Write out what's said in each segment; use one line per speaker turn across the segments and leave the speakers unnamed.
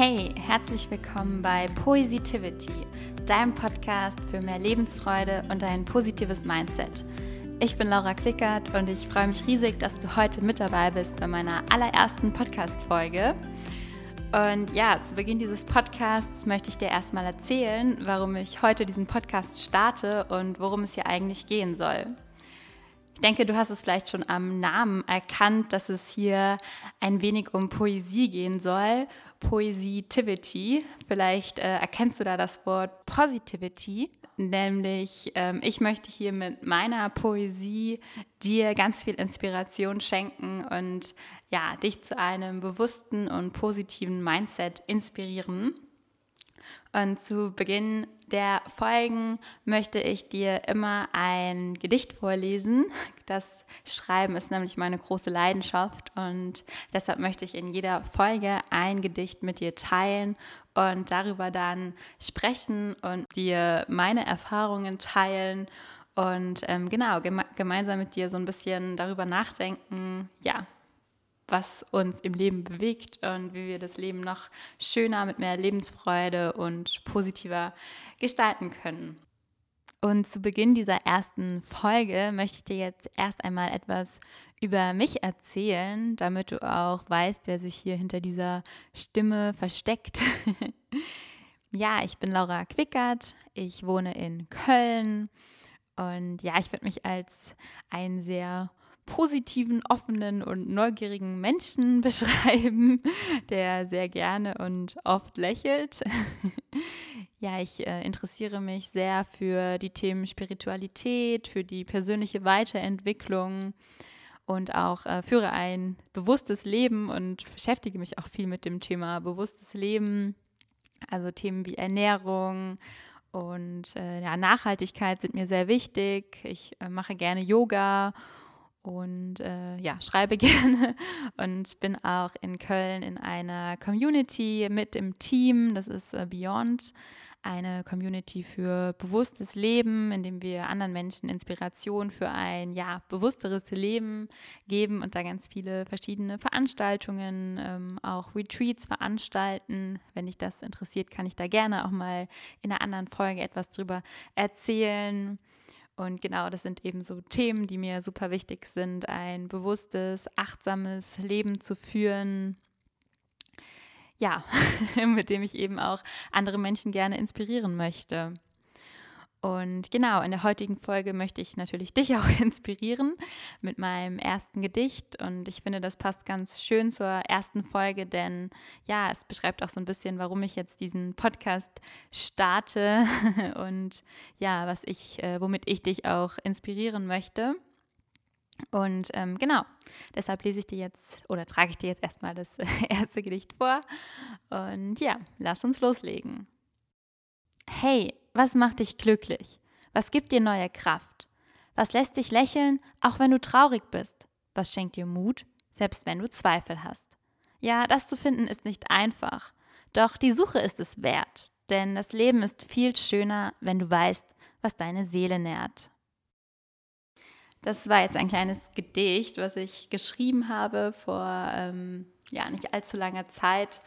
Hey, herzlich willkommen bei Poesitivity, deinem Podcast für mehr Lebensfreude und ein positives Mindset. Ich bin Laura Quickert und ich freue mich riesig, dass du heute mit dabei bist bei meiner allerersten Podcast-Folge. Und ja, zu Beginn dieses Podcasts möchte ich dir erstmal erzählen, warum ich heute diesen Podcast starte und worum es hier eigentlich gehen soll. Ich denke, du hast es vielleicht schon am Namen erkannt, dass es hier ein wenig um Poesie gehen soll. Poesitivity. Vielleicht äh, erkennst du da das Wort Positivity. Nämlich, ähm, ich möchte hier mit meiner Poesie dir ganz viel Inspiration schenken und ja, dich zu einem bewussten und positiven Mindset inspirieren. Und zu Beginn der Folgen möchte ich dir immer ein Gedicht vorlesen. Das Schreiben ist nämlich meine große Leidenschaft und deshalb möchte ich in jeder Folge ein Gedicht mit dir teilen und darüber dann sprechen und dir meine Erfahrungen teilen und ähm, genau geme gemeinsam mit dir so ein bisschen darüber nachdenken, ja, was uns im Leben bewegt und wie wir das Leben noch schöner mit mehr Lebensfreude und positiver gestalten können. Und zu Beginn dieser ersten Folge möchte ich dir jetzt erst einmal etwas über mich erzählen, damit du auch weißt, wer sich hier hinter dieser Stimme versteckt. ja, ich bin Laura Quickert, ich wohne in Köln und ja, ich würde mich als ein sehr positiven, offenen und neugierigen Menschen beschreiben, der sehr gerne und oft lächelt. ja, ich äh, interessiere mich sehr für die Themen Spiritualität, für die persönliche Weiterentwicklung und auch äh, führe ein bewusstes Leben und beschäftige mich auch viel mit dem Thema bewusstes Leben. Also Themen wie Ernährung und äh, ja, Nachhaltigkeit sind mir sehr wichtig. Ich äh, mache gerne Yoga und äh, ja, schreibe gerne und bin auch in Köln in einer Community mit im Team. Das ist äh, Beyond, eine Community für bewusstes Leben, in dem wir anderen Menschen Inspiration für ein ja bewussteres Leben geben und da ganz viele verschiedene Veranstaltungen, ähm, auch Retreats veranstalten. Wenn dich das interessiert, kann ich da gerne auch mal in einer anderen Folge etwas drüber erzählen. Und genau, das sind eben so Themen, die mir super wichtig sind, ein bewusstes, achtsames Leben zu führen. Ja, mit dem ich eben auch andere Menschen gerne inspirieren möchte. Und genau, in der heutigen Folge möchte ich natürlich dich auch inspirieren mit meinem ersten Gedicht. Und ich finde, das passt ganz schön zur ersten Folge, denn ja, es beschreibt auch so ein bisschen, warum ich jetzt diesen Podcast starte und ja, was ich, äh, womit ich dich auch inspirieren möchte. Und ähm, genau, deshalb lese ich dir jetzt oder trage ich dir jetzt erstmal das erste Gedicht vor. Und ja, lass uns loslegen. Hey, was macht dich glücklich? Was gibt dir neue Kraft? Was lässt dich lächeln, auch wenn du traurig bist? Was schenkt dir Mut, selbst wenn du Zweifel hast? Ja, das zu finden ist nicht einfach. Doch die Suche ist es wert, denn das Leben ist viel schöner, wenn du weißt, was deine Seele nährt. Das war jetzt ein kleines Gedicht, was ich geschrieben habe vor ähm, ja, nicht allzu langer Zeit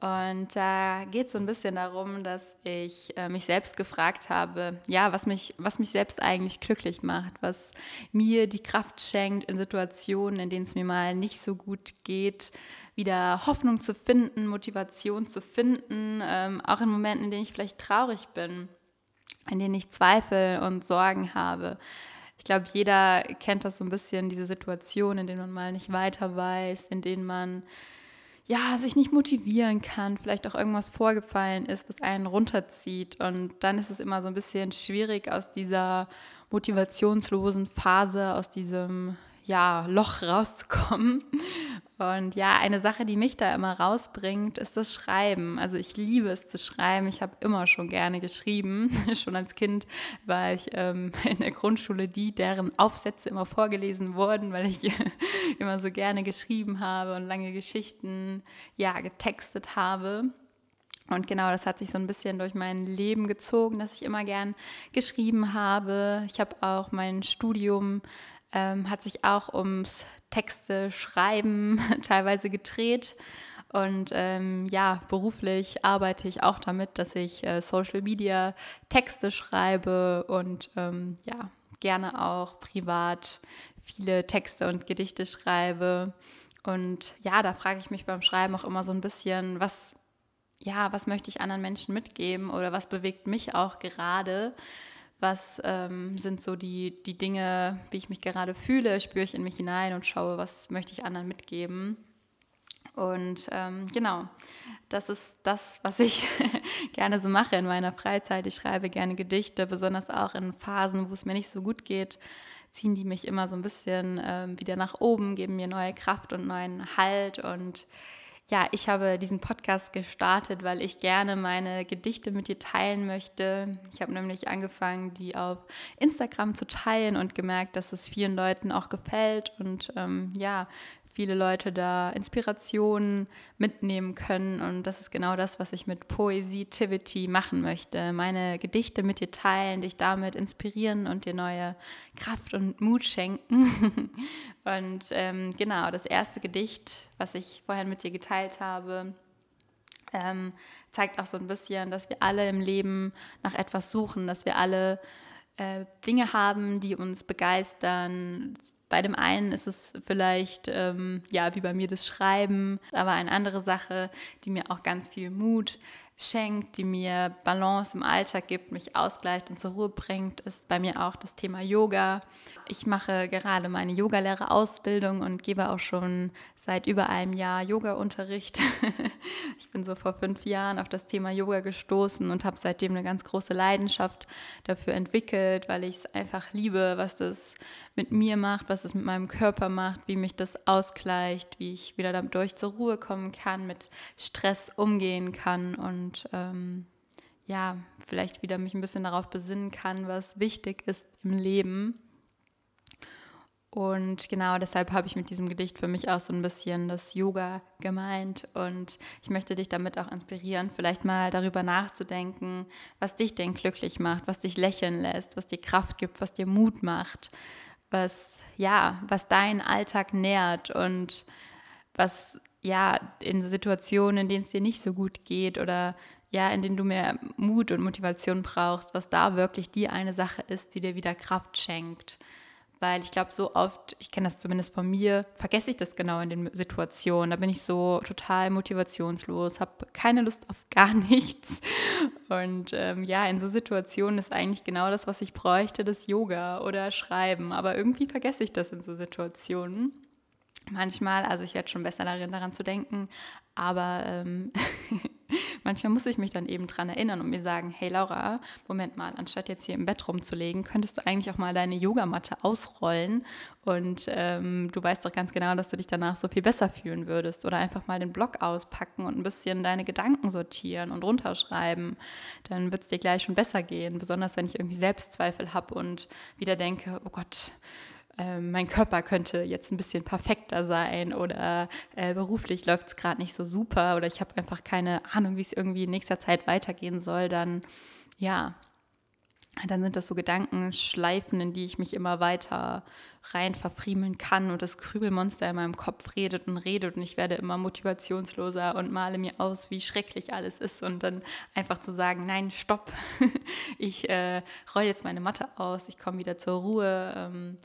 und da geht es so ein bisschen darum, dass ich äh, mich selbst gefragt habe, ja, was mich, was mich selbst eigentlich glücklich macht, was mir die Kraft schenkt, in Situationen, in denen es mir mal nicht so gut geht, wieder Hoffnung zu finden, Motivation zu finden, ähm, auch in Momenten, in denen ich vielleicht traurig bin, in denen ich Zweifel und Sorgen habe. Ich glaube, jeder kennt das so ein bisschen, diese Situation, in denen man mal nicht weiter weiß, in denen man ja, sich nicht motivieren kann, vielleicht auch irgendwas vorgefallen ist, was einen runterzieht. Und dann ist es immer so ein bisschen schwierig, aus dieser motivationslosen Phase, aus diesem ja, Loch rauszukommen. Und ja, eine Sache, die mich da immer rausbringt, ist das Schreiben. Also ich liebe es zu schreiben. Ich habe immer schon gerne geschrieben. schon als Kind war ich ähm, in der Grundschule die, deren Aufsätze immer vorgelesen wurden, weil ich immer so gerne geschrieben habe und lange Geschichten ja getextet habe. Und genau, das hat sich so ein bisschen durch mein Leben gezogen, dass ich immer gern geschrieben habe. Ich habe auch mein Studium ähm, hat sich auch ums Texte schreiben teilweise gedreht. Und ähm, ja, beruflich arbeite ich auch damit, dass ich äh, Social Media Texte schreibe und ähm, ja, gerne auch privat viele Texte und Gedichte schreibe. Und ja, da frage ich mich beim Schreiben auch immer so ein bisschen, was, ja, was möchte ich anderen Menschen mitgeben oder was bewegt mich auch gerade? Was ähm, sind so die, die Dinge, wie ich mich gerade fühle? Spüre ich in mich hinein und schaue, was möchte ich anderen mitgeben? Und ähm, genau, das ist das, was ich gerne so mache in meiner Freizeit. Ich schreibe gerne Gedichte, besonders auch in Phasen, wo es mir nicht so gut geht, ziehen die mich immer so ein bisschen ähm, wieder nach oben, geben mir neue Kraft und neuen Halt. Und ja, ich habe diesen Podcast gestartet, weil ich gerne meine Gedichte mit dir teilen möchte. Ich habe nämlich angefangen, die auf Instagram zu teilen und gemerkt, dass es vielen Leuten auch gefällt und ähm, ja, viele Leute da Inspirationen mitnehmen können. Und das ist genau das, was ich mit Poesie-Tivity machen möchte. Meine Gedichte mit dir teilen, dich damit inspirieren und dir neue Kraft und Mut schenken. und ähm, genau, das erste Gedicht, was ich vorhin mit dir geteilt habe, ähm, zeigt auch so ein bisschen, dass wir alle im Leben nach etwas suchen, dass wir alle äh, Dinge haben, die uns begeistern, bei dem einen ist es vielleicht, ähm, ja, wie bei mir das Schreiben, aber eine andere Sache, die mir auch ganz viel Mut schenkt, die mir Balance im Alltag gibt, mich ausgleicht und zur Ruhe bringt, ist bei mir auch das Thema Yoga. Ich mache gerade meine Yogalehrerausbildung und gebe auch schon seit über einem Jahr Yoga-Unterricht. ich bin so vor fünf Jahren auf das Thema Yoga gestoßen und habe seitdem eine ganz große Leidenschaft dafür entwickelt, weil ich es einfach liebe, was das mit mir macht, was es mit meinem Körper macht, wie mich das ausgleicht, wie ich wieder dadurch zur Ruhe kommen kann, mit Stress umgehen kann und ähm, ja, vielleicht wieder mich ein bisschen darauf besinnen kann, was wichtig ist im Leben und genau deshalb habe ich mit diesem Gedicht für mich auch so ein bisschen das Yoga gemeint. Und ich möchte dich damit auch inspirieren, vielleicht mal darüber nachzudenken, was dich denn glücklich macht, was dich lächeln lässt, was dir Kraft gibt, was dir Mut macht, was, ja, was deinen Alltag nährt und was, ja, in Situationen, in denen es dir nicht so gut geht oder ja, in denen du mehr Mut und Motivation brauchst, was da wirklich die eine Sache ist, die dir wieder Kraft schenkt weil ich glaube, so oft, ich kenne das zumindest von mir, vergesse ich das genau in den Situationen. Da bin ich so total motivationslos, habe keine Lust auf gar nichts. Und ähm, ja, in so Situationen ist eigentlich genau das, was ich bräuchte, das Yoga oder Schreiben. Aber irgendwie vergesse ich das in so Situationen. Manchmal, also ich werde schon besser darin, daran zu denken, aber ähm, manchmal muss ich mich dann eben dran erinnern und mir sagen, hey Laura, Moment mal, anstatt jetzt hier im Bett rumzulegen, könntest du eigentlich auch mal deine Yogamatte ausrollen und ähm, du weißt doch ganz genau, dass du dich danach so viel besser fühlen würdest. Oder einfach mal den Blog auspacken und ein bisschen deine Gedanken sortieren und runterschreiben, dann wird es dir gleich schon besser gehen, besonders wenn ich irgendwie Selbstzweifel habe und wieder denke, oh Gott, ähm, mein Körper könnte jetzt ein bisschen perfekter sein oder äh, beruflich läuft es gerade nicht so super oder ich habe einfach keine Ahnung, wie es irgendwie in nächster Zeit weitergehen soll, dann ja, dann sind das so Gedankenschleifen, in die ich mich immer weiter rein verfriemeln kann und das Krübelmonster in meinem Kopf redet und redet und ich werde immer motivationsloser und male mir aus, wie schrecklich alles ist und dann einfach zu sagen, nein, stopp, ich äh, roll jetzt meine Matte aus, ich komme wieder zur Ruhe. Ähm,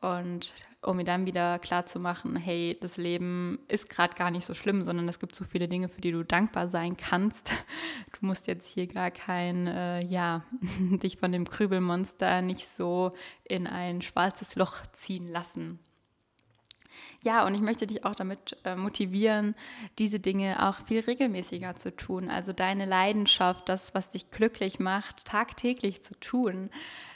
und um mir dann wieder klar zu machen, hey, das Leben ist gerade gar nicht so schlimm, sondern es gibt so viele Dinge, für die du dankbar sein kannst. Du musst jetzt hier gar kein, äh, ja, dich von dem Krübelmonster nicht so in ein schwarzes Loch ziehen lassen. Ja, und ich möchte dich auch damit äh, motivieren, diese Dinge auch viel regelmäßiger zu tun. Also deine Leidenschaft, das, was dich glücklich macht, tagtäglich zu tun.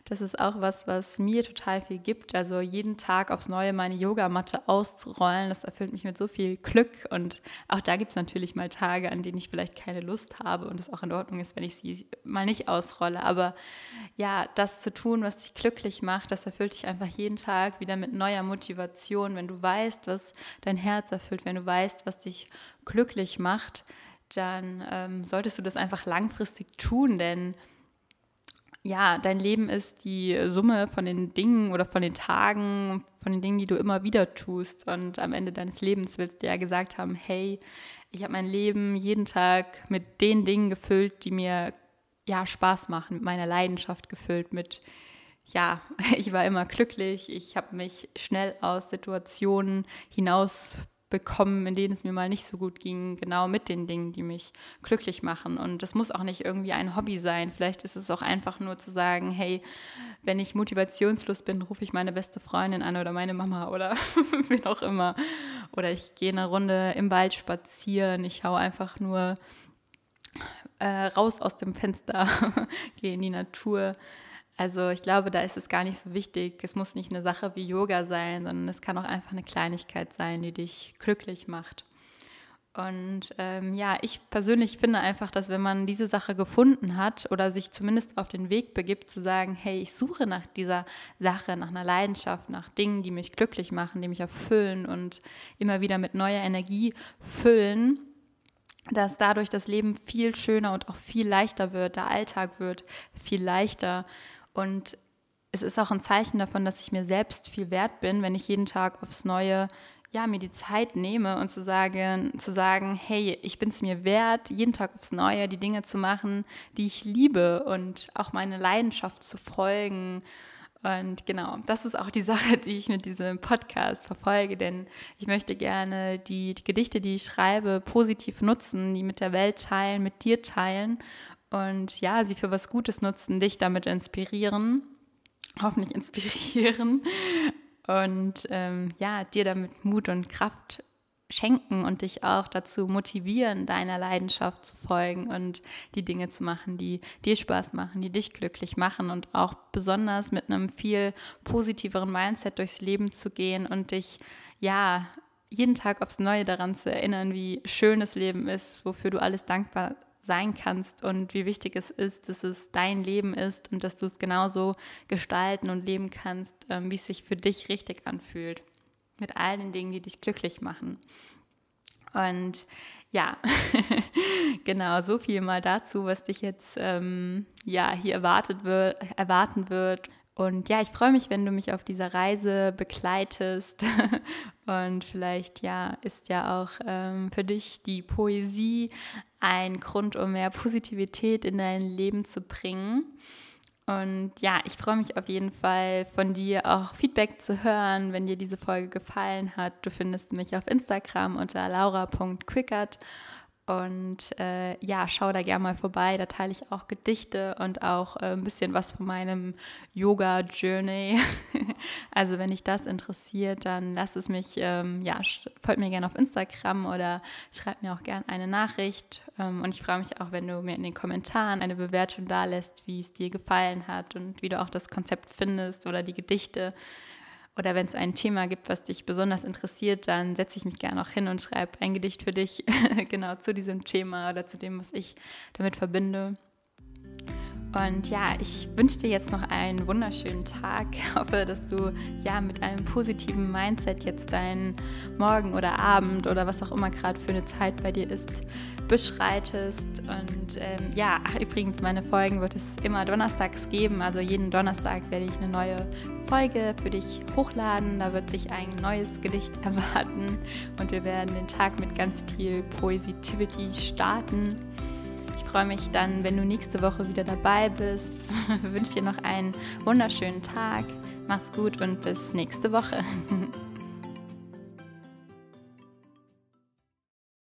Das ist auch was, was mir total viel gibt. Also jeden Tag aufs Neue meine Yogamatte auszurollen, das erfüllt mich mit so viel Glück. Und auch da gibt es natürlich mal Tage, an denen ich vielleicht keine Lust habe und es auch in Ordnung ist, wenn ich sie mal nicht ausrolle. Aber ja, das zu tun, was dich glücklich macht, das erfüllt dich einfach jeden Tag wieder mit neuer Motivation. Wenn du weißt, was dein Herz erfüllt, wenn du weißt, was dich glücklich macht, dann ähm, solltest du das einfach langfristig tun, denn ja, dein Leben ist die Summe von den Dingen oder von den Tagen, von den Dingen, die du immer wieder tust. Und am Ende deines Lebens willst du ja gesagt haben, hey, ich habe mein Leben jeden Tag mit den Dingen gefüllt, die mir ja Spaß machen, mit meiner Leidenschaft gefüllt, mit ja, ich war immer glücklich, ich habe mich schnell aus Situationen hinaus bekommen, in denen es mir mal nicht so gut ging, genau mit den Dingen, die mich glücklich machen. Und das muss auch nicht irgendwie ein Hobby sein. Vielleicht ist es auch einfach nur zu sagen, hey, wenn ich motivationslos bin, rufe ich meine beste Freundin an oder meine Mama oder wen auch immer. Oder ich gehe eine Runde im Wald spazieren. Ich schaue einfach nur äh, raus aus dem Fenster, gehe in die Natur. Also ich glaube, da ist es gar nicht so wichtig. Es muss nicht eine Sache wie Yoga sein, sondern es kann auch einfach eine Kleinigkeit sein, die dich glücklich macht. Und ähm, ja, ich persönlich finde einfach, dass wenn man diese Sache gefunden hat oder sich zumindest auf den Weg begibt, zu sagen, hey, ich suche nach dieser Sache, nach einer Leidenschaft, nach Dingen, die mich glücklich machen, die mich erfüllen und immer wieder mit neuer Energie füllen, dass dadurch das Leben viel schöner und auch viel leichter wird, der Alltag wird viel leichter und es ist auch ein Zeichen davon, dass ich mir selbst viel wert bin, wenn ich jeden Tag aufs Neue ja, mir die Zeit nehme und zu sagen, zu sagen, hey, ich bin es mir wert, jeden Tag aufs Neue die Dinge zu machen, die ich liebe und auch meine Leidenschaft zu folgen. Und genau, das ist auch die Sache, die ich mit diesem Podcast verfolge, denn ich möchte gerne die, die Gedichte, die ich schreibe, positiv nutzen, die mit der Welt teilen, mit dir teilen und ja, sie für was Gutes nutzen, dich damit inspirieren, hoffentlich inspirieren und ähm, ja, dir damit Mut und Kraft schenken und dich auch dazu motivieren, deiner Leidenschaft zu folgen und die Dinge zu machen, die dir Spaß machen, die dich glücklich machen und auch besonders mit einem viel positiveren Mindset durchs Leben zu gehen und dich ja jeden Tag aufs Neue daran zu erinnern, wie schön das Leben ist, wofür du alles dankbar sein kannst und wie wichtig es ist, dass es dein Leben ist und dass du es genauso gestalten und leben kannst, ähm, wie es sich für dich richtig anfühlt. Mit all den Dingen, die dich glücklich machen. Und ja, genau, so viel mal dazu, was dich jetzt ähm, ja, hier erwartet wird, erwarten wird. Und ja, ich freue mich, wenn du mich auf dieser Reise begleitest. Und vielleicht, ja, ist ja auch ähm, für dich die Poesie ein Grund, um mehr Positivität in dein Leben zu bringen. Und ja, ich freue mich auf jeden Fall von dir auch Feedback zu hören, wenn dir diese Folge gefallen hat. Du findest mich auf Instagram unter laura.quickert und äh, ja, schau da gerne mal vorbei. Da teile ich auch Gedichte und auch äh, ein bisschen was von meinem Yoga-Journey. also wenn dich das interessiert, dann lass es mich, ähm, ja, folgt mir gerne auf Instagram oder schreib mir auch gerne eine Nachricht. Ähm, und ich freue mich auch, wenn du mir in den Kommentaren eine Bewertung da lässt, wie es dir gefallen hat und wie du auch das Konzept findest oder die Gedichte. Oder wenn es ein Thema gibt, was dich besonders interessiert, dann setze ich mich gerne auch hin und schreibe ein Gedicht für dich genau zu diesem Thema oder zu dem, was ich damit verbinde. Und ja, ich wünsche dir jetzt noch einen wunderschönen Tag. Ich hoffe, dass du ja mit einem positiven Mindset jetzt deinen Morgen oder Abend oder was auch immer gerade für eine Zeit bei dir ist, beschreitest. Und ähm, ja, ach, übrigens, meine Folgen wird es immer donnerstags geben. Also jeden Donnerstag werde ich eine neue Folge für dich hochladen. Da wird dich ein neues Gedicht erwarten und wir werden den Tag mit ganz viel Positivity starten freue mich dann, wenn du nächste Woche wieder dabei bist. Ich wünsche dir noch einen wunderschönen Tag. Mach's gut und bis nächste Woche.